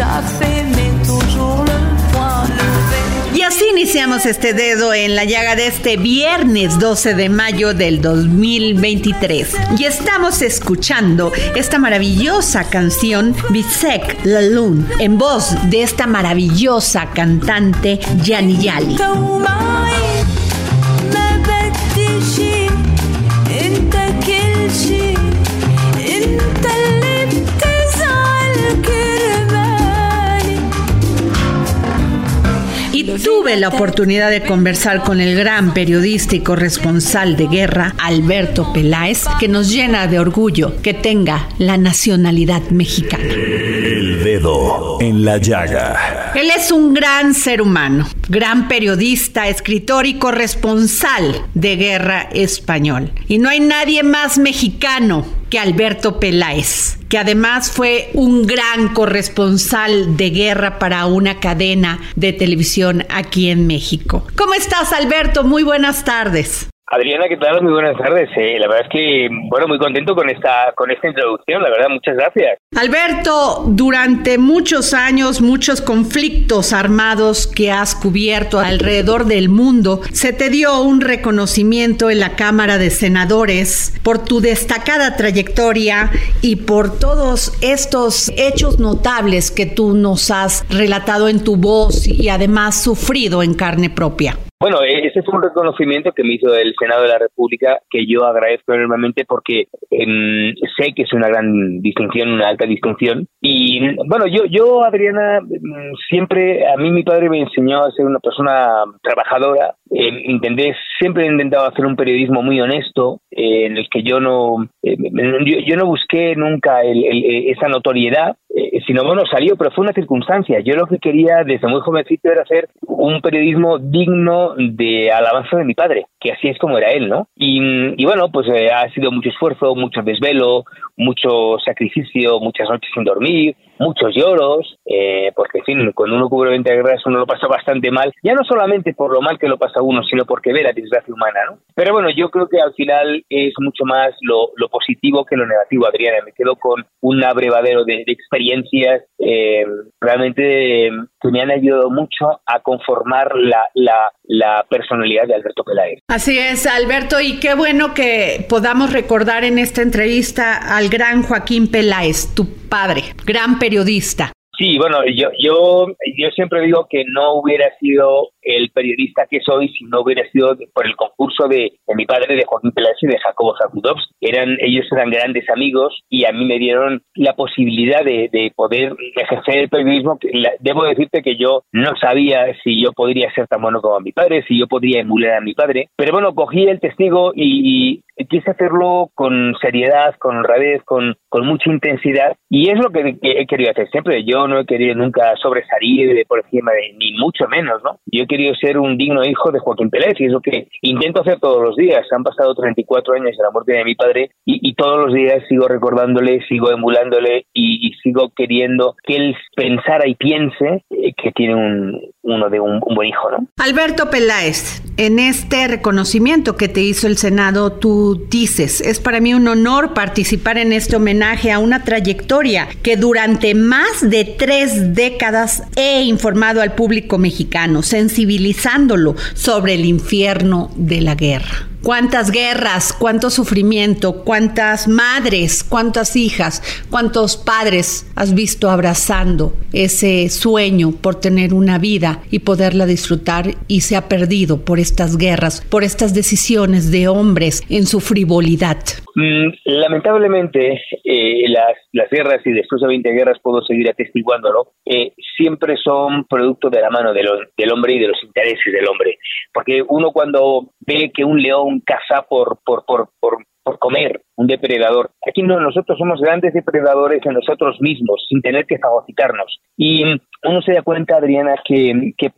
Déjà fait, mais toujours le point levé. Y así iniciamos este dedo en la llaga de este viernes 12 de mayo del 2023. Y estamos escuchando esta maravillosa canción Bisek La Lune en voz de esta maravillosa cantante Yani Yali. Tuve la oportunidad de conversar con el gran periodista y corresponsal de guerra, Alberto Peláez, que nos llena de orgullo que tenga la nacionalidad mexicana. El Dedo en la Llaga. Él es un gran ser humano, gran periodista, escritor y corresponsal de guerra español. Y no hay nadie más mexicano que Alberto Peláez, que además fue un gran corresponsal de guerra para una cadena de televisión aquí en México. ¿Cómo estás, Alberto? Muy buenas tardes. Adriana, ¿qué tal? Muy buenas tardes. Eh, la verdad es que, bueno, muy contento con esta, con esta introducción, la verdad, muchas gracias. Alberto, durante muchos años, muchos conflictos armados que has cubierto alrededor del mundo, se te dio un reconocimiento en la Cámara de Senadores por tu destacada trayectoria y por todos estos hechos notables que tú nos has relatado en tu voz y además sufrido en carne propia. Bueno, eh, ese fue un reconocimiento que me hizo el Senado de la República que yo agradezco enormemente porque em, sé que es una gran distinción, una alta distinción. Y bueno, yo, yo Adriana, mm, siempre, a mí mi padre me enseñó a ser una persona trabajadora. Eh, intenté, siempre he intentado hacer un periodismo muy honesto, eh, en el que yo no, eh, yo, yo no busqué nunca el- el- eh, esa notoriedad, eh, sino bueno, salió, pero fue una circunstancia. Yo lo que quería desde muy jovencito era hacer un periodismo digno de alabanza de mi padre, que así es como era él, ¿no? Y, y bueno, pues eh, ha sido mucho esfuerzo, mucho desvelo, mucho sacrificio, muchas noches sin dormir, muchos lloros, porque en fin, cuando uno cubre 20 guerras uno lo pasa bastante mal, ya no solamente por lo mal que lo pasa uno, sino porque ve la desgracia humana, ¿no? Pero bueno, yo creo que al final es mucho más lo, lo positivo que lo negativo, Adriana. Me quedo con un abrevadero de, de experiencias eh, realmente eh, que me han ayudado mucho a conformar la, la, la personalidad de Alberto Peláez. Así es, Alberto, y qué bueno que podamos recordar en esta entrevista al gran Joaquín Peláez, tu padre, gran periodista. Sí, bueno, yo, yo, yo siempre digo que no hubiera sido el periodista que soy si no hubiera sido por el concurso de, de mi padre, de Joaquín Peláez y de Jacobo Zakudovsky. Eran, ellos eran grandes amigos y a mí me dieron la posibilidad de, de poder ejercer el periodismo. Debo decirte que yo no sabía si yo podría ser tan bueno como mi padre, si yo podría emular a mi padre, pero bueno, cogí el testigo y, y quise hacerlo con seriedad, con honradez, con, con mucha intensidad y es lo que, he querido hacer siempre. Yo no he querido nunca sobresalir por encima de ni mucho menos, ¿no? Yo querido ser un digno hijo de Joaquín Pérez y es lo que intento hacer todos los días. Han pasado 34 años de la muerte de mi padre y, y todos los días sigo recordándole, sigo emulándole y, y sigo queriendo que él pensara y piense eh, que tiene un, uno de un, buen hijo, ¿no? Alberto Peláez, en este reconocimiento que te hizo el Senado, tú dices, es para mí un honor participar en este homenaje a una trayectoria que durante más de tres décadas he informado al público mexicano, sensibilizándolo sobre el infierno de la guerra. Cuántas guerras, cuánto sufrimiento, cuántas madres, cuántas hijas, cuántos padres has visto abrazando ese sueño por tener una vida y poderla disfrutar y se ha perdido por estas guerras, por estas decisiones de hombres en su frivolidad. Mm, lamentablemente, eh, las, las guerras, y después de 20 guerras puedo seguir atestiguándolo, eh, siempre son producto de la mano del, del hombre y de los intereses del hombre. Porque uno cuando ve que un león caza por, por, por, por, por comer, un depredador. Aquí no, nosotros somos grandes depredadores en nosotros mismos, sin tener que fagocitarnos. Y uno se da cuenta, Adriana, que, que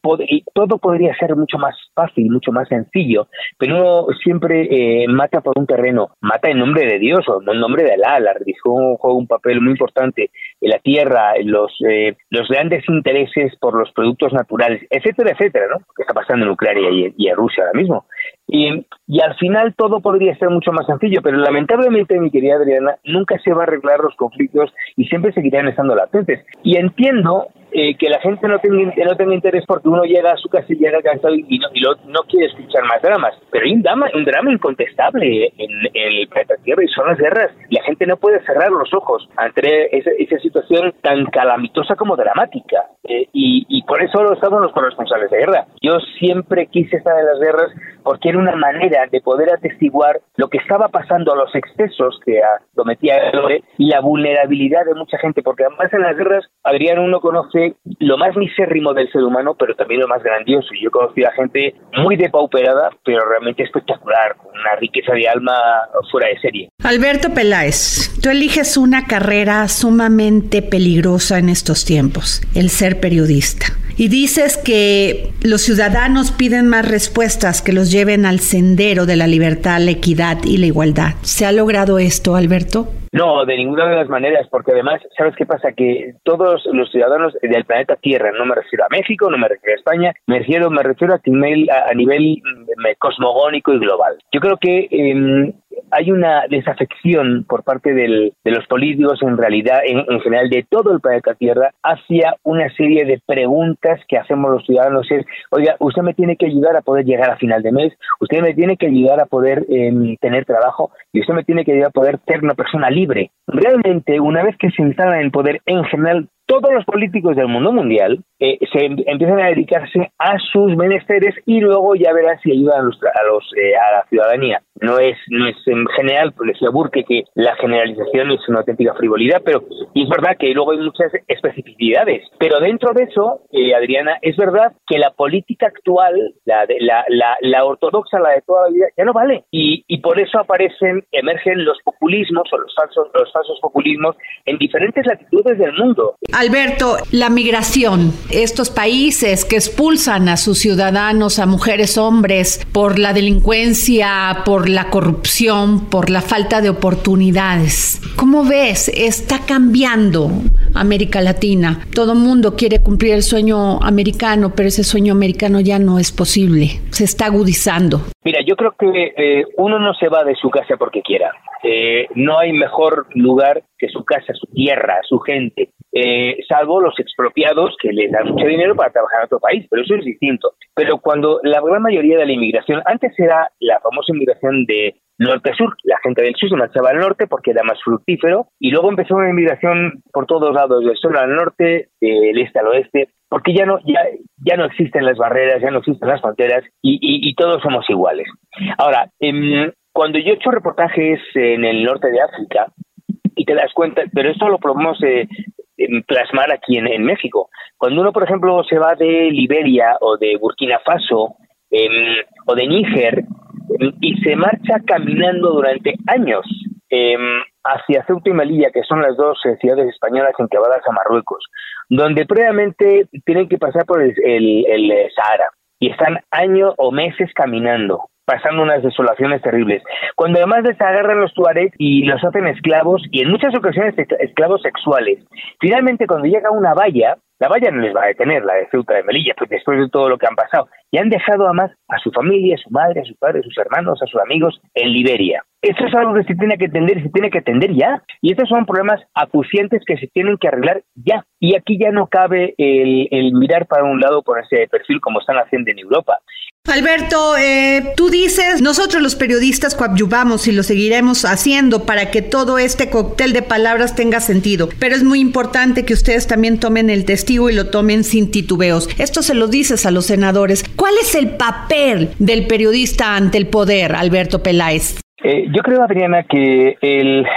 todo podría ser mucho más fácil, mucho más sencillo, pero uno siempre eh, mata por un terreno, mata en nombre de Dios o en nombre de Alá. La religión juega un papel muy importante en la tierra, en los, eh, los grandes intereses por los productos naturales, etcétera, etcétera, ¿no? Que está pasando en Ucrania y, en Rusia ahora mismo. Y, y al final todo podría ser mucho más sencillo, pero lamentablemente, mi querida Adriana, nunca se va a arreglar los conflictos y siempre seguirán estando latentes. Y entiendo eh, que la gente no tenga, no tenga interés porque uno llega a su casa y llega cansado y no, y no quiere escuchar más dramas. Pero hay un drama, un drama incontestable en, el planeta Tierra y son las guerras. La gente no puede cerrar los ojos ante esa, esa situación tan calamitosa como dramática. Eh, y, y por eso estamos los corresponsables de guerra. Yo siempre quise estar en las guerras porque era una manera de poder atestiguar lo que estaba pasando, los excesos que cometía el hombre y la vulnerabilidad de mucha gente, porque además en las guerras, Adrián, uno conoce lo más misérrimo del ser humano, pero también lo más grandioso. Yo he conocido a gente muy depauperada, pero realmente espectacular, con una riqueza de alma fuera de serie. Alberto Peláez, tú eliges una carrera sumamente peligrosa en estos tiempos, el ser periodista. Y dices que los ciudadanos piden más respuestas que los lleven al sendero de la libertad, la equidad y la igualdad. ¿Se ha logrado esto, Alberto? No, de ninguna de las maneras, porque además, ¿sabes qué pasa? Que todos los ciudadanos del planeta Tierra, no me refiero a México, no me refiero a España, me refiero, me refiero a, a nivel mm, cosmogónico y global. Yo creo que eh, hay una desafección por parte de los políticos, en realidad, en, en, general, de todo el planeta Tierra, hacia una serie de preguntas que hacemos los ciudadanos. Es, oiga, usted me tiene que ayudar a poder llegar a final de mes, usted me tiene que ayudar a poder eh, tener trabajo y usted me tiene que ayudar a poder ser una persona libre. Realmente, una vez que se instala en poder, en general, todos los políticos del mundo mundial eh, se em, empiezan a dedicarse a sus menesteres y luego ya verás si ayudan a, los, a, los, eh, a la ciudadanía. No es, no es en general, pues decía Burke que la generalización es una auténtica frivolidad, pero es verdad que luego hay muchas especificidades. Pero dentro de eso, eh, Adriana, es verdad que la política actual, la, la, la, la, ortodoxa, la de toda la vida, ya no vale. Y, y por eso aparecen, emergen los populismos o los falsos, los falsos populismos en diferentes latitudes del mundo. Alberto, la migración, estos países que expulsan a sus ciudadanos, a mujeres, hombres, por la delincuencia, por la corrupción, por la falta de oportunidades. ¿Cómo ves? Está cambiando América Latina. Todo mundo quiere cumplir el sueño americano, pero ese sueño americano ya no es posible. Se está agudizando. Mira, yo creo que eh, uno no se va de su casa porque quiera. Eh, no hay mejor lugar que su casa, su tierra, su gente, eh, salvo los expropiados que les dan mucho dinero para trabajar en otro país, pero eso es distinto. Pero cuando la gran mayoría de la inmigración, antes era la famosa inmigración de norte-sur, la gente del sur se marchaba al norte porque era más fructífero, y luego empezó una inmigración por todos lados, del sur al norte, del este al oeste, porque ya no, ya, ya no existen las barreras, ya no existen las fronteras, y, y, todos somos iguales. Ahora, eh, cuando yo he hecho reportajes en el norte de África, y te das cuenta, pero esto lo podemos eh, plasmar aquí en, México. Cuando uno, por ejemplo, se va de Liberia o de Burkina Faso eh, o de Níger y se marcha caminando durante años hacia Ceuta y Melilla, que son las dos eh, ciudades españolas enclavadas a Marruecos, donde previamente tienen que pasar por el, el, el Sahara y están años o meses caminando pasando unas desolaciones terribles. Cuando además les agarran los tuaregs y los hacen esclavos, y en muchas ocasiones esclavos sexuales. Finalmente, cuando llega una valla, la valla no les va a detener, la de Ceuta de Melilla, pues después de todo lo que han pasado. Y han dejado además a su familia, a su madre, a su padre, a sus hermanos, a sus amigos en Liberia. Eso es algo que se tiene que atender y se tiene que atender ya. Y estos son problemas acuciantes que se tienen que arreglar ya. Y aquí ya no cabe el, el mirar para un lado por ese perfil como están haciendo en Europa. Alberto, eh, tú dices, nosotros los periodistas coadyuvamos y lo seguiremos haciendo para que todo este cóctel de palabras tenga sentido, pero es muy importante que ustedes también tomen el testigo y lo tomen sin titubeos. Esto se lo dices a los senadores. ¿Cuál es el papel del periodista ante el poder, Alberto Peláez? Eh, yo creo, Adriana, que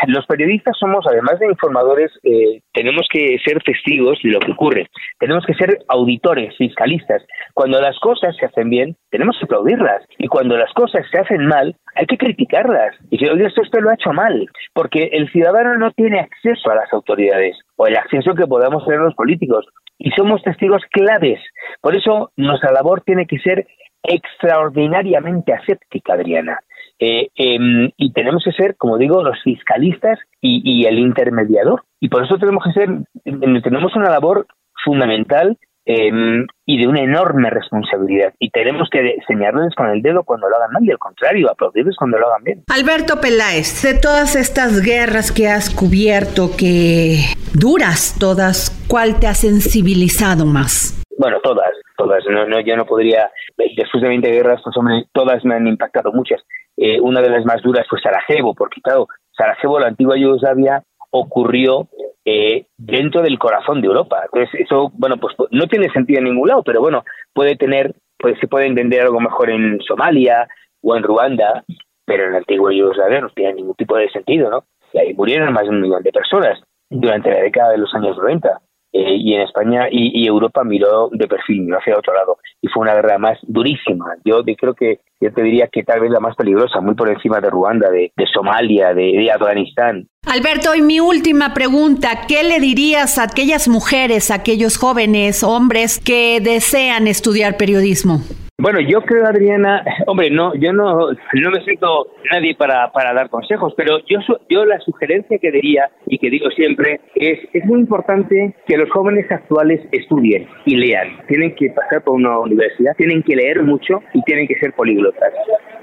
los periodistas somos, además de informadores, eh, tenemos que ser testigos de lo que ocurre. Tenemos que ser auditores, fiscalistas. Cuando las cosas se hacen bien, tenemos que aplaudirlas. Y cuando las cosas se hacen mal, hay que criticarlas. Y decir, oye, esto usted lo ha hecho mal. Porque el ciudadano no tiene acceso a las autoridades o el acceso que podamos tener los políticos. Y somos testigos claves. Por eso nuestra labor tiene que ser extraordinariamente aséptica, Adriana. Eh, em, y tenemos que ser, como digo, los fiscalistas y, el intermediador. Y por eso tenemos que ser, tenemos una labor fundamental em, y de una enorme responsabilidad. Y tenemos que señalarles con el dedo cuando lo hagan mal y al contrario, aplaudirles cuando lo hagan bien. Alberto Peláez, de todas estas guerras que has cubierto, que duras todas, ¿cuál te ha sensibilizado más? Bueno, todas, todas. No, no, yo no podría, después de 20 guerras, pues hombre, todas me han impactado muchas. Eh, una de las más duras fue Sarajevo, porque claro, Sarajevo, la antigua Yugoslavia, ocurrió eh, dentro del corazón de Europa. Entonces, eso, bueno, pues no tiene sentido en ningún lado, pero bueno, puede tener, pues se puede entender algo mejor en Somalia o en Ruanda, pero en la antigua Yugoslavia no tiene ningún tipo de sentido, ¿no? Y ahí murieron más de un millón de personas durante la década de los años 90. Eh, y en España y, Europa miró de perfil, miró hacia otro lado. Y fue una guerra más durísima. Yo creo que yo te diría que tal vez la más peligrosa, muy por encima de Ruanda, de, Somalia, de, de, Afganistán. Alberto, y mi última pregunta, ¿qué le dirías a aquellas mujeres, a aquellos jóvenes, hombres que desean estudiar periodismo? Bueno, yo creo, Adriana, hombre, no, yo no, no me siento nadie para, para dar consejos, pero yo, yo la sugerencia que diría y que digo siempre es, es muy importante que los jóvenes actuales estudien y lean. Tienen que pasar por una universidad, tienen que leer mucho y tienen que ser políglotas.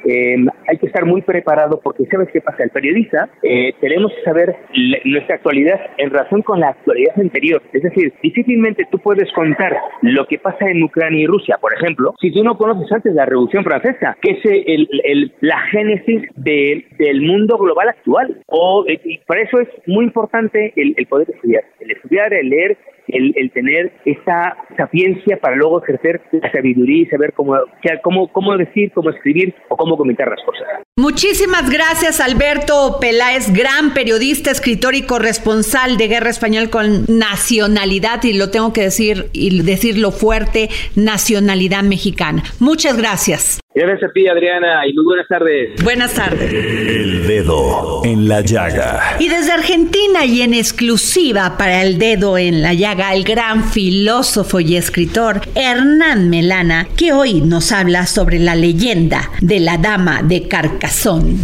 Eh, hay que estar muy preparado porque sabes qué pasa. El periodista eh, tenemos que saber nuestra actualidad en relación con la actualidad anterior. Es decir, difícilmente tú puedes contar lo que pasa en Ucrania y Rusia, por ejemplo, si tú no conoces antes la Revolución Francesa, que es el, el, la génesis de, del mundo global actual. O, eh, y para eso es muy importante el, el poder estudiar, el estudiar, el leer el, tener esa sapiencia para luego ejercer la sabiduría y saber cómo, cómo, cómo decir, cómo escribir o cómo comentar las cosas. Muchísimas gracias Alberto Peláez, gran periodista, escritor y corresponsal de Guerra Español con nacionalidad, y lo tengo que decir y decirlo fuerte, nacionalidad mexicana. Muchas gracias. Gracias a ti, Adriana, y muy buenas tardes. Buenas tardes. El dedo en la llaga. Y desde Argentina y en exclusiva para el dedo en la llaga, el gran filósofo y escritor Hernán Melana, que hoy nos habla sobre la leyenda de la dama de Carcasón.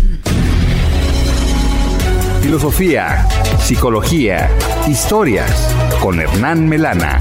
Filosofía, psicología, historias con Hernán Melana.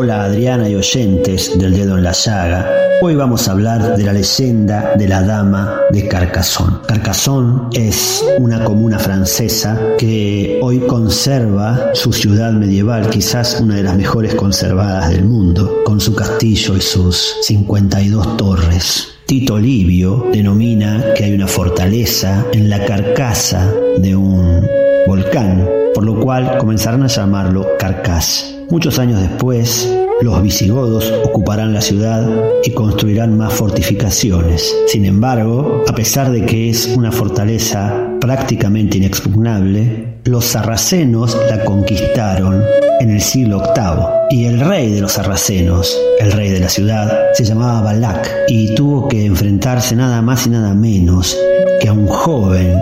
Hola Adriana y oyentes del dedo en la llaga. Hoy vamos a hablar de la leyenda de la dama de Carcassonne. Carcassonne es una comuna francesa que hoy conserva su ciudad medieval, quizás una de las mejores conservadas del mundo, con su castillo y sus 52 torres. Tito Livio denomina que hay una fortaleza en la carcasa de un volcán, por lo cual comenzarán a llamarlo Carcass. Muchos años después, los visigodos ocuparán la ciudad y construirán más fortificaciones. Sin embargo, a pesar de que es una fortaleza prácticamente inexpugnable, los sarracenos la conquistaron en el siglo VIII y el rey de los sarracenos, el rey de la ciudad, se llamaba Balak y tuvo que enfrentarse nada más y nada menos que a un joven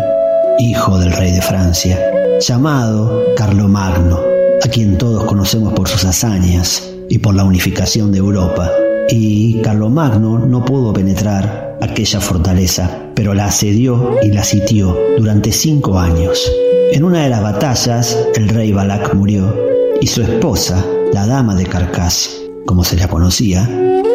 hijo del rey de Francia, llamado Carlomagno a quien todos conocemos por sus hazañas y por la unificación de Europa. y Carlomagno no pudo penetrar aquella fortaleza, pero la asedió y la sitió durante cinco años. En una de las batallas, el rey Balak murió y su esposa, la dama de Carcas, como se la conocía,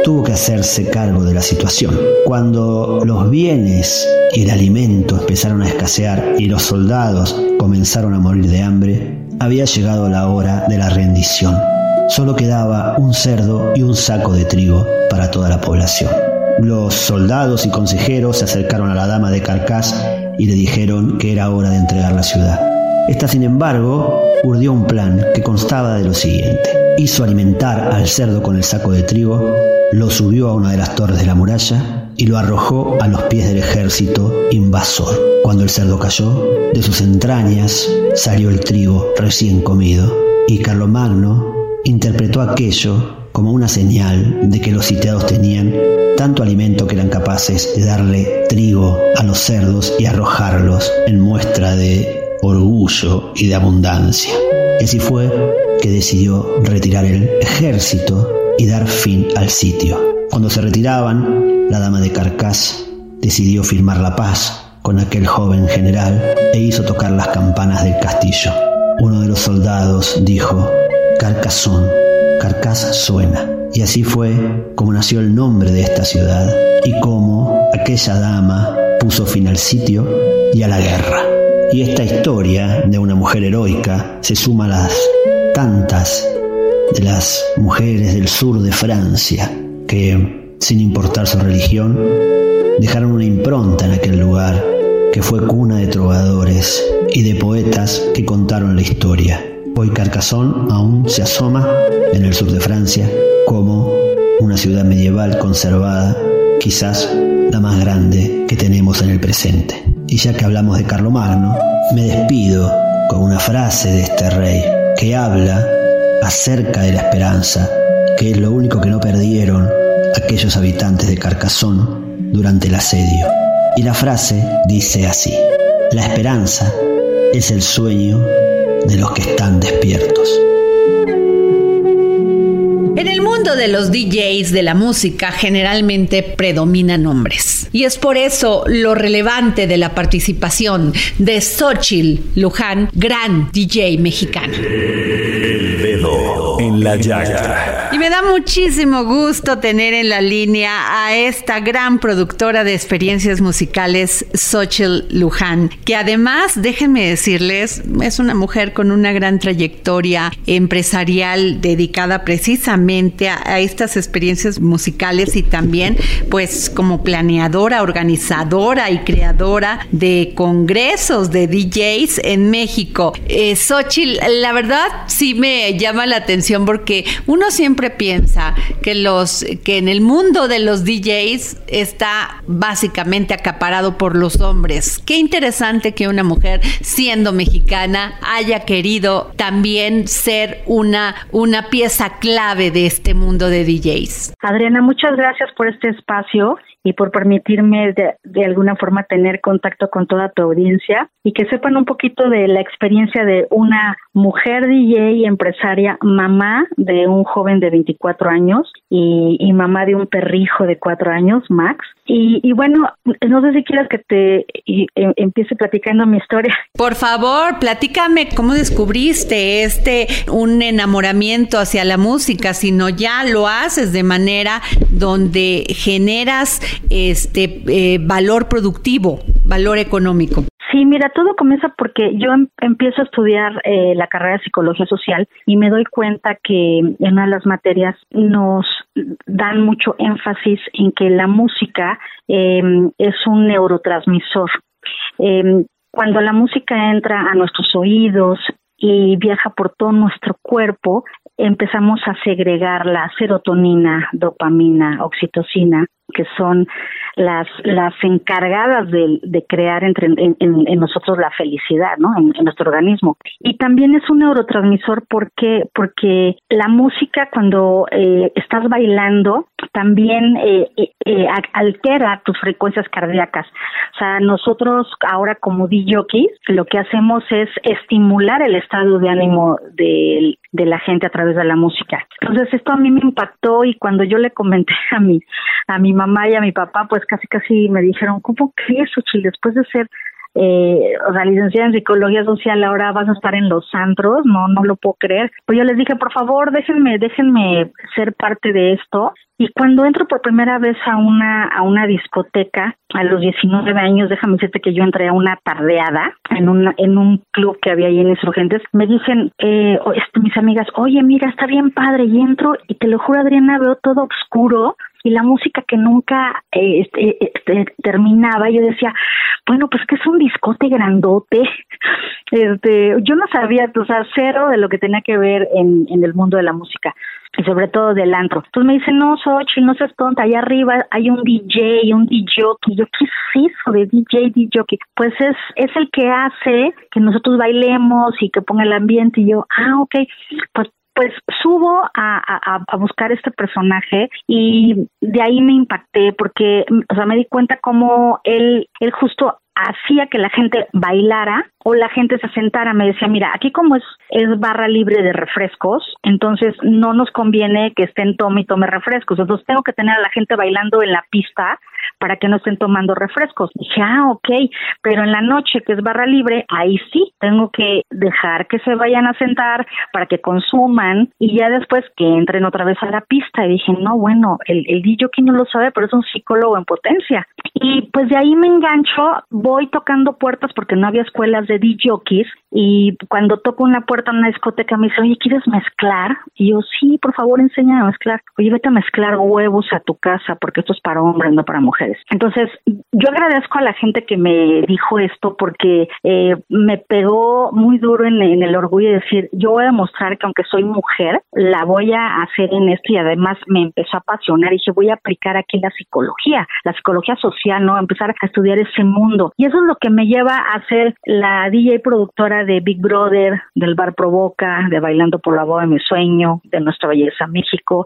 tuvo que hacerse cargo de la situación. Cuando los bienes y el alimento empezaron a escasear y los soldados comenzaron a morir de hambre, había llegado la hora de la rendición. Solo quedaba un cerdo y un saco de trigo para toda la población. Los soldados y consejeros se acercaron a la dama de Carcas y le dijeron que era hora de entregar la ciudad. Esta, sin embargo, urdió un plan que constaba de lo siguiente. Hizo alimentar al cerdo con el saco de trigo, lo subió a una de las torres de la muralla y lo arrojó a los pies del ejército invasor. Cuando el cerdo cayó, de sus entrañas salió el trigo recién comido y Carlomagno interpretó aquello como una señal de que los sitiados tenían tanto alimento que eran capaces de darle trigo a los cerdos y arrojarlos en muestra de orgullo y de abundancia. Y así fue que decidió retirar el ejército y dar fin al sitio. Cuando se retiraban, la dama de Carcas decidió firmar la paz con aquel joven general e hizo tocar las campanas del castillo. Uno de los soldados dijo, Carcasón, Carcas suena. Y así fue como nació el nombre de esta ciudad y cómo aquella dama puso fin al sitio y a la guerra. Y esta historia de una mujer heroica se suma a las tantas de las mujeres del sur de Francia que, sin importar su religión, dejaron una impronta en aquel lugar que fue cuna de trovadores y de poetas que contaron la historia. Hoy Carcassonne aún se asoma en el sur de Francia como una ciudad medieval conservada, quizás la más grande que tenemos en el presente. Y ya que hablamos de Carlomagno, me despido con una frase de este rey que habla acerca de la esperanza, que es lo único que no perdieron aquellos habitantes de Carcassonne durante el asedio. Y la frase dice así, la esperanza es el sueño de los que están despiertos. En el mundo de los DJs de la música generalmente predominan hombres. Y es por eso lo relevante de la participación de Xochitl Luján, gran DJ mexicana. El dedo en la llaga. Y me da muchísimo gusto tener en la línea a esta gran productora de experiencias musicales, Xochitl Luján, que además, déjenme decirles, es una mujer con una gran trayectoria empresarial dedicada precisamente a, estas experiencias musicales y también pues como planeadora, organizadora y creadora de congresos de DJs en México. Eh, la verdad sí me llama la atención porque uno siempre piensa que los que en el mundo de los DJs está básicamente acaparado por los hombres. Qué interesante que una mujer siendo mexicana haya querido también ser una una pieza clave de este mundo de DJs. Adriana, muchas gracias por este espacio y por permitirme de, alguna forma tener contacto con toda tu audiencia y que sepan un poquito de la experiencia de una mujer DJ empresaria, mamá de un joven de 24 años y, y mamá de un perrijo de 4 años, Max. Y, y bueno, no sé si quieras que te y, e, empiece platicando mi historia. Por favor, platícame cómo descubriste este un enamoramiento hacia la música, sino ya lo haces de manera donde generas este eh, valor productivo, valor económico. Sí, mira, todo comienza porque yo em empiezo a estudiar eh, la carrera de psicología social y me doy cuenta que en una de las materias nos dan mucho énfasis en que la música eh, es un neurotransmisor. Eh, cuando la música entra a nuestros oídos y viaja por todo nuestro cuerpo, empezamos a segregar la serotonina, dopamina, oxitocina, que son las las encargadas de, de crear entre en, en, en, nosotros la felicidad, ¿no? En, en, nuestro organismo. Y también es un neurotransmisor porque porque la música cuando eh, estás bailando también eh, eh, eh altera tus frecuencias cardíacas. O sea, nosotros ahora como DJs lo que hacemos es estimular el estado de ánimo de, la gente a través de la música. Entonces esto a mí me impactó y cuando yo le comenté a mi a mi mamá y a mi papá, pues casi casi me dijeron, ¿cómo que eso, Chile? Después de ser eh, o sea, licenciada en psicología social, ahora vas a estar en los antros, no, no lo puedo creer. Pues yo les dije, por favor, déjenme, déjenme ser parte de esto. Y cuando entro por primera vez a una, a una discoteca, a los 19 años, déjame decirte que yo entré a una tardeada en un, en un club que había ahí en Insurgentes, me dicen, eh, este, mis amigas, oye, mira, está bien padre, y entro, y te lo juro, Adriana, veo todo oscuro, y la música que nunca eh, este, este, terminaba, yo decía, bueno, pues que es un discote grandote. Este, yo no sabía, o sea, cero de lo que tenía que ver en, en el mundo de la música y sobre todo del antro. Entonces me dicen, no, Xochitl, no seas tonta, allá arriba hay un DJ, un DJ, y yo, ¿qué es eso de DJ, DJ? Pues es, es el que hace que nosotros bailemos y que ponga el ambiente, y yo, ah, ok, pues pues subo a, a, buscar este personaje y de ahí me impacté porque, o sea, me di cuenta cómo él, él justo hacía que la gente bailara o la gente se sentara. Me decía, mira, aquí como es, es barra libre de refrescos, entonces no nos conviene que estén tome y tome refrescos. Entonces tengo que tener a la gente bailando en la pista para que no estén tomando refrescos. Dije, ah, ok, pero en la noche que es barra libre, ahí sí, tengo que dejar que se vayan a sentar para que consuman y ya después que entren otra vez a la pista. Y dije, no, bueno, el, el DJ no lo sabe, pero es un psicólogo en potencia. Y pues de ahí me engancho, voy tocando puertas porque no había escuelas de DJs y cuando toco una puerta en una discoteca me dice, oye, ¿quieres mezclar? Y yo, sí, por favor, enséñame a mezclar. Oye, vete a mezclar huevos a tu casa porque esto es para hombres, no para mujeres. Entonces, yo agradezco a la gente que me dijo esto porque eh, me pegó muy duro en, el orgullo de decir, yo voy a demostrar que aunque soy mujer, la voy a hacer en esto y además me empezó a apasionar y dije, voy a aplicar aquí la psicología, la psicología social, ¿no? Empezar a estudiar ese mundo. Y eso es lo que me lleva a ser la DJ productora de Big Brother, del Bar Provoca, de Bailando por la Boda de mi Sueño, de Nuestra Belleza México,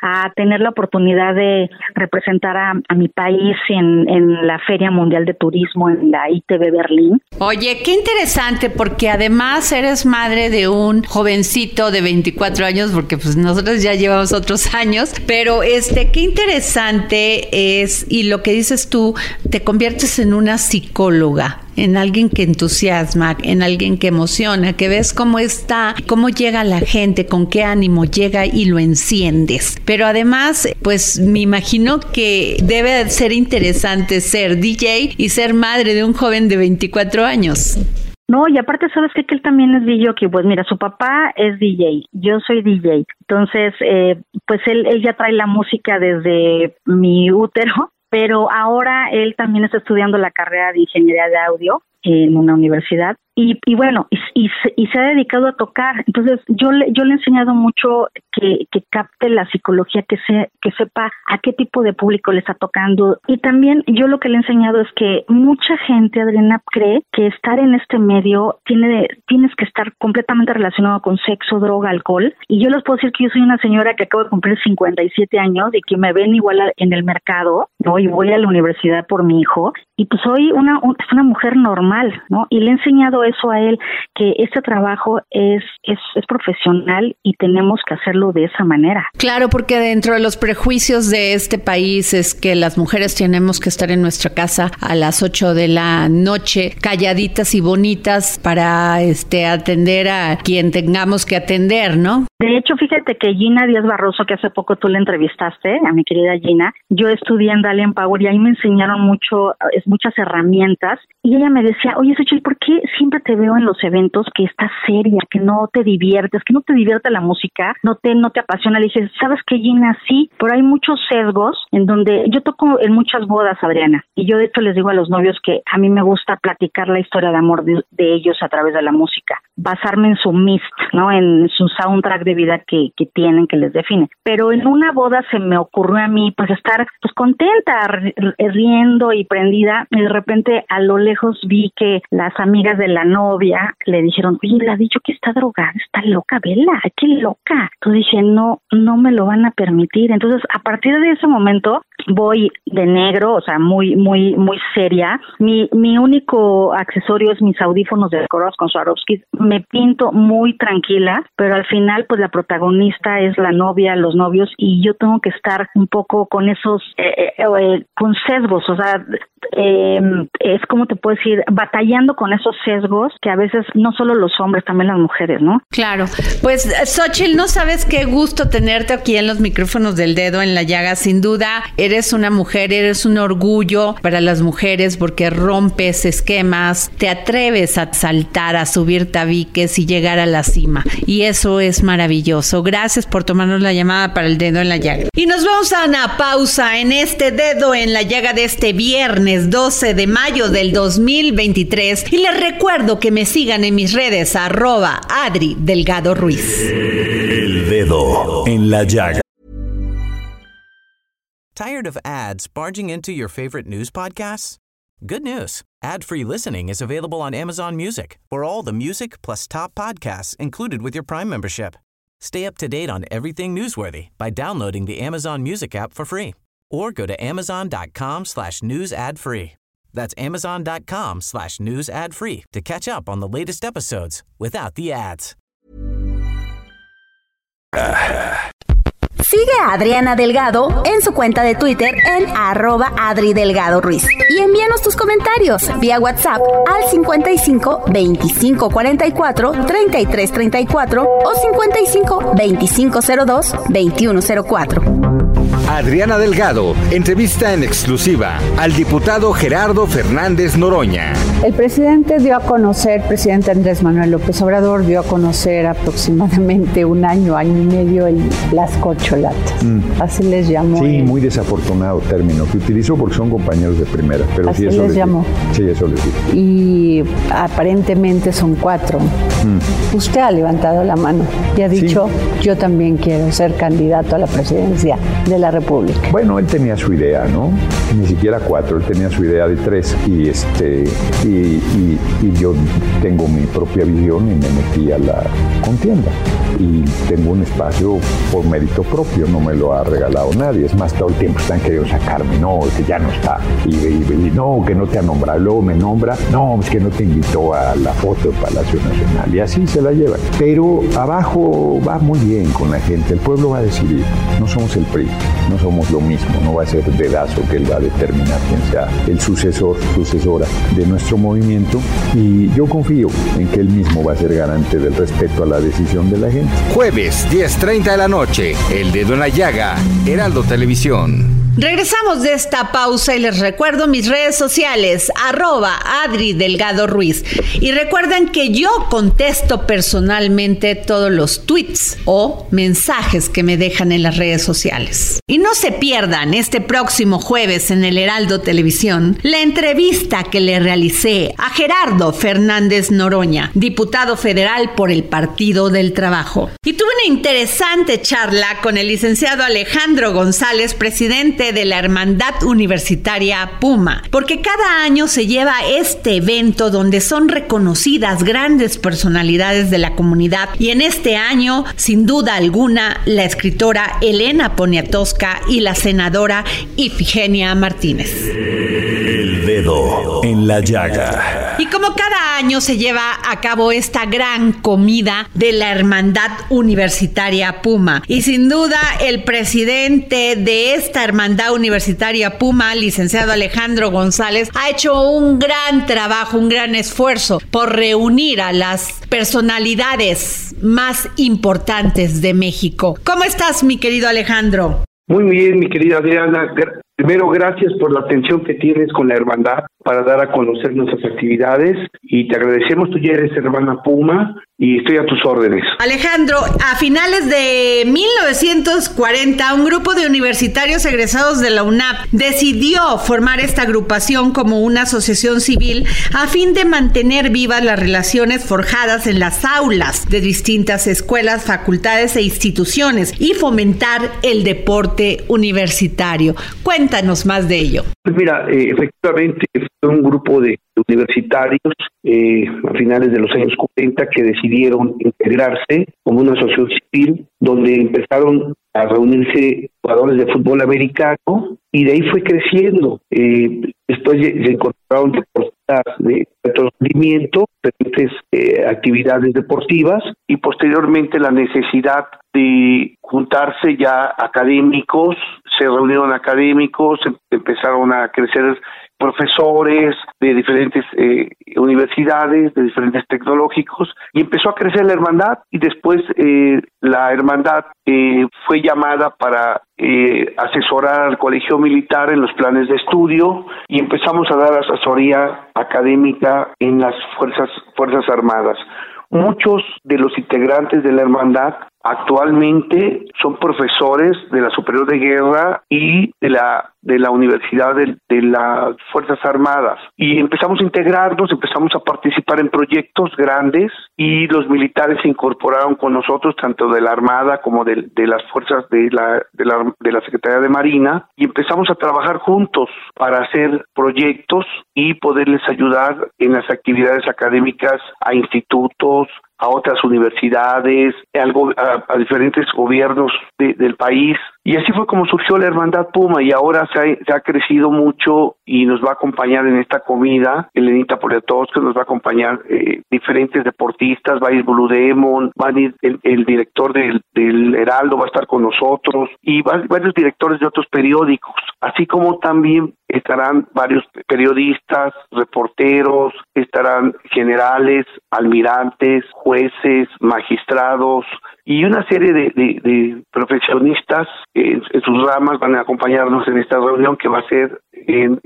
a tener la oportunidad de representar a, mi país en, en, la Feria Mundial de Turismo en la ITV Berlín. Oye, qué interesante, porque además eres madre de un jovencito de 24 años, porque pues nosotros ya llevamos otros años, pero este, qué interesante es, y lo que dices tú, te conviertes en una psicóloga en alguien que entusiasma, en alguien que emociona, que ves cómo está, cómo llega la gente, con qué ánimo llega y lo enciendes. Pero además, pues me imagino que debe ser interesante ser DJ y ser madre de un joven de 24 años. No, y aparte, ¿sabes qué? Que él también es DJ. Que pues mira, su papá es DJ, yo soy DJ. Entonces, eh, pues él, él ya trae la música desde mi útero pero ahora él también está estudiando la carrera de ingeniería de audio en una universidad y, y bueno, y, y, se ha dedicado a tocar. Entonces, yo le, yo le he enseñado mucho que, que capte la psicología, que, se, que sepa a qué tipo de público le está tocando. Y también yo lo que le he enseñado es que mucha gente, Adriana, cree que estar en este medio tiene tienes que estar completamente relacionado con sexo, droga, alcohol. Y yo les puedo decir que yo soy una señora que acabo de cumplir 57 años y que me ven igual en el mercado, ¿no? Y voy a la universidad por mi hijo. Y pues soy una, una mujer normal, ¿no? Y le he enseñado eso a él, que este trabajo es, es, es profesional y tenemos que hacerlo de esa manera. Claro, porque dentro de los prejuicios de este país es que las mujeres tenemos que estar en nuestra casa a las 8 de la noche, calladitas y bonitas para este atender a quien tengamos que atender, ¿no? De hecho, fíjate que Gina Díaz Barroso, que hace poco tú le entrevistaste, a mi querida Gina, yo estudié en Dalian Power y ahí me enseñaron mucho, muchas herramientas. Y ella me decía, oye, Sochi, ¿por qué siempre te veo en los eventos que estás seria, que no te diviertes, que no te divierte la música, no te, no te apasiona? Le dije, ¿sabes qué, Gina? Sí, pero hay muchos sesgos en donde yo toco en muchas bodas, Adriana. Y yo de hecho les digo a los novios que a mí me gusta platicar la historia de amor de, de ellos a través de la música, basarme en su mist, ¿no? En su soundtrack de vida que, que tienen, que les define. Pero en una boda se me ocurrió a mí pues estar pues contenta, riendo y prendida y de repente a lo lejos vi que las amigas de la novia le dijeron, oye, le ha dicho que está drogada, está loca, vela, qué loca. Entonces dije, no, no me lo van a permitir. Entonces, a partir de ese momento, voy de negro, o sea, muy, muy, muy seria. Mi, mi único accesorio es mis audífonos de Koros con Swarovski. Me pinto muy tranquila, pero al final, pues la protagonista es la novia, los novios, y yo tengo que estar un poco con esos, eh, eh, eh con sesgos, o sea, eh, es como te puedo decir, batallando con esos sesgos que a veces no solo los hombres, también las mujeres, ¿no? Claro. Pues, Xochitl, no sabes qué gusto tenerte aquí en los micrófonos del dedo en la llaga. Sin duda, eres una mujer, eres un orgullo para las mujeres porque rompes esquemas, te atreves a saltar, a subir tabiques y llegar a la cima. Y eso es maravilloso. Gracias por tomarnos la llamada para el dedo en la llaga. Y nos vamos a una pausa en este dedo en la llaga de este viernes 12 de mayo del 2023. Y les recuerdo que me sigan en mis redes arroba Adri Delgado Ruiz. El dedo en la llaga. Tired of ads barging into your favorite news podcasts? Good news. Ad-free listening is available on Amazon Music for all the music plus top podcasts included with your Prime membership. Stay up to date on everything newsworthy by downloading the Amazon Music app for free or go to amazon.com slash news ad free. That's amazon.com slash news ad free to catch up on the latest episodes without the ads. Sigue a Adriana Delgado en su cuenta de Twitter en arroba Adri Delgado Ruiz. Y envíanos tus comentarios vía WhatsApp al 55 25 44 33 34 o 55 25 02 21 04. Adriana Delgado, entrevista en exclusiva al diputado Gerardo Fernández Noroña. El presidente dio a conocer, el presidente Andrés Manuel López Obrador dio a conocer aproximadamente un año, año y medio el, las corcholatas. Mm. Así les llamó. Sí, muy desafortunado término que utilizo porque son compañeros de primera. Pero Así sí, eso les llamó. Sí, eso les digo. Y aparentemente son cuatro. Mm. Usted ha levantado la mano y ha dicho, yo también quiero ser candidato a la presidencia de la República. Bueno, él tenía su idea, ¿no? Ni siquiera cuatro, él tenía su idea de tres y este y, yo tengo mi propia visión y me metí a la contienda y tengo un espacio por mérito propio, no me lo ha regalado nadie. Es más, todo el tiempo están queriendo sacarme, no, que ya no está. Y, no, que no te ha nombrado, luego me nombra, no, es que no te invitó a la foto del Palacio Nacional. Y así se la llevan. Pero abajo va muy bien con la gente, el pueblo va a decidir. No somos el PRI, no somos lo mismo, no va a ser dedazo que él va a determinar quién sea el sucesor, sucesora de nuestro movimiento. Y yo confío en que él mismo va a ser garante del respeto a la decisión de la gente. Jueves, 10.30 de la noche, El Dedo en la Llaga, Heraldo Televisión. Regresamos de esta pausa y les recuerdo mis redes sociales, arroba Adri Delgado Ruiz. Y recuerden que yo contesto personalmente todos los tweets o mensajes que me dejan en las redes sociales. Y no se pierdan este próximo jueves en el Heraldo Televisión la entrevista que le realicé a Gerardo Fernández Noroña, diputado federal por el Partido del Trabajo. Y tuve una interesante charla con el licenciado Alejandro González, presidente de la Hermandad Universitaria Puma, porque cada año se lleva este evento donde son reconocidas grandes personalidades de la comunidad y en este año, sin duda alguna, la escritora Elena Poniatowska y la senadora Ifigenia Martínez. El dedo en la llaga. Y como cada año se lleva a cabo esta gran comida de la Hermandad Universitaria Puma y sin duda el presidente de esta hermandad Universitaria Puma, licenciado Alejandro González, ha hecho un gran trabajo, un gran esfuerzo por reunir a las personalidades más importantes de México. ¿Cómo estás, mi querido Alejandro? Muy bien, mi querida Adriana. Primero, gracias por la atención que tienes con la hermandad para dar a conocer nuestras actividades y te agradecemos, tú ya eres hermana Puma y estoy a tus órdenes. Alejandro, a finales de 1940, un grupo de universitarios egresados de la UNAP decidió formar esta agrupación como una asociación civil a fin de mantener vivas las relaciones forjadas en las aulas de distintas escuelas, facultades e instituciones y fomentar el deporte universitario. Más de ello. Pues mira, eh, efectivamente un grupo de universitarios eh, a finales de los años 40 que decidieron integrarse como una asociación civil donde empezaron a reunirse jugadores de fútbol americano y de ahí fue creciendo. Eh, después se deportistas de rendimiento, diferentes eh, actividades deportivas y posteriormente la necesidad de juntarse ya académicos, se reunieron académicos, em, empezaron a crecer profesores de diferentes eh, universidades, de diferentes tecnológicos, y empezó a crecer la hermandad y después eh, la hermandad eh, fue llamada para asesorar al colegio militar en los planes de estudio y empezamos a dar asesoría académica en las fuerzas fuerzas armadas. Muchos de los integrantes de la hermandad Actualmente son profesores de la Superior de Guerra y de la de la Universidad de, las Fuerzas Armadas. Y empezamos a integrarnos, empezamos a participar en proyectos grandes y los militares se incorporaron con nosotros tanto de la Armada como de, de las fuerzas de la, de la de la Secretaría de Marina y empezamos a trabajar juntos para hacer proyectos y poderles ayudar en las actividades académicas a institutos, a otras universidades, a, a diferentes gobiernos del país y así fue como surgió la Hermandad Puma y ahora se ha, crecido mucho y nos va a acompañar en esta comida Elenita Poliatowska, nos va a acompañar eh, diferentes deportistas, va a ir Blue Demon, va a ir el, director del, Heraldo, va a estar con nosotros y varios directores de otros periódicos, así como también estarán varios periodistas, reporteros, estarán generales, almirantes, jueces, magistrados, y una serie de, profesionistas en, sus ramas van a acompañarnos en esta reunión que va a ser en,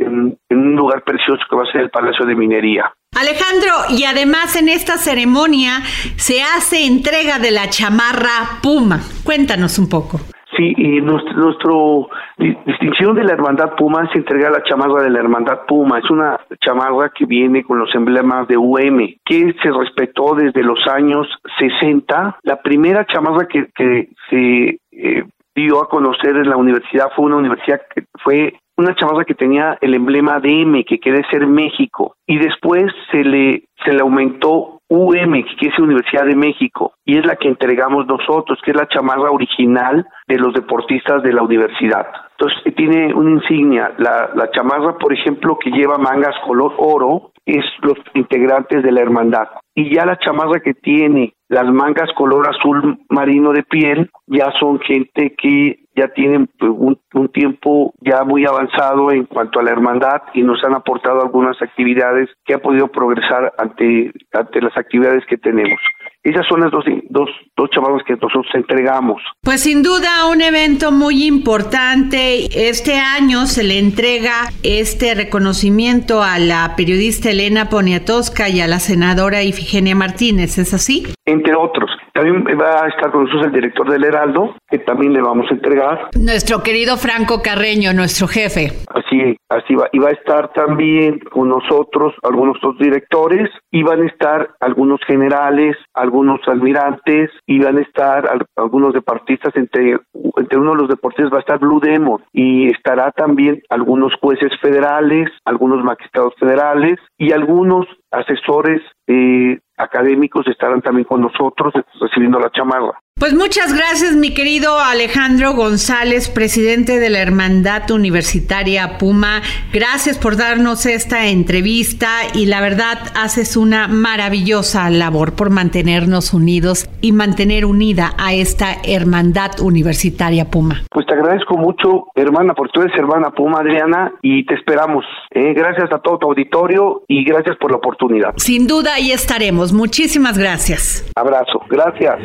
un lugar precioso que va a ser el Palacio de Minería. Alejandro, y además en esta ceremonia se hace entrega de la chamarra Puma. Cuéntanos un poco. Sí, y nuestro, distinción de la Hermandad Puma es entregar la chamarra de la Hermandad Puma. Es una chamarra que viene con los emblemas de UM, que se respetó desde los años 60. La primera chamarra que, que se eh, dio a conocer en la universidad fue una universidad que fue una chamarra que tenía el emblema de M, que quiere ser México, y después se le se le aumentó UM, que es Universidad de México, y es la que entregamos nosotros, que es la chamarra original de los deportistas de la universidad. Entonces, tiene una insignia. La, la chamarra, por ejemplo, que lleva mangas color oro, es los integrantes de la hermandad. Y ya la chamarra que tiene las mangas color azul marino de piel, ya son gente que ya tienen pues, un, tiempo ya muy avanzado en cuanto a la hermandad y nos han aportado algunas actividades que han podido progresar ante, ante las actividades que tenemos. Esas son las dos, dos, dos que nosotros entregamos. Pues sin duda un evento muy importante. Este año se le entrega este reconocimiento a la periodista Elena Poniatowska y a la senadora Ifigenia Martínez, ¿es así? Entre otros. También va a estar con nosotros el director del Heraldo, que también le vamos a entregar. Nuestro querido Franco Carreño, nuestro jefe. Así, así va. Y va a estar también con nosotros algunos otros directores, y van a estar algunos generales, algunos almirantes, y van a estar algunos deportistas. Entre, entre uno de los deportistas va a estar Blue Demon, y estará también algunos jueces federales, algunos magistrados federales, y algunos asesores eh, académicos estarán también con nosotros recibiendo la chamarra. Pues muchas gracias, mi querido Alejandro González, presidente de la Hermandad Universitaria Puma. Gracias por darnos esta entrevista y la verdad haces una maravillosa labor por mantenernos unidos y mantener unida a esta Hermandad Universitaria Puma. Pues te agradezco mucho, hermana, porque tú eres hermana Puma, Adriana, y te esperamos. ¿eh? gracias a todo tu auditorio y gracias por la oportunidad. Sin duda, ahí estaremos. Muchísimas gracias. Abrazo, gracias.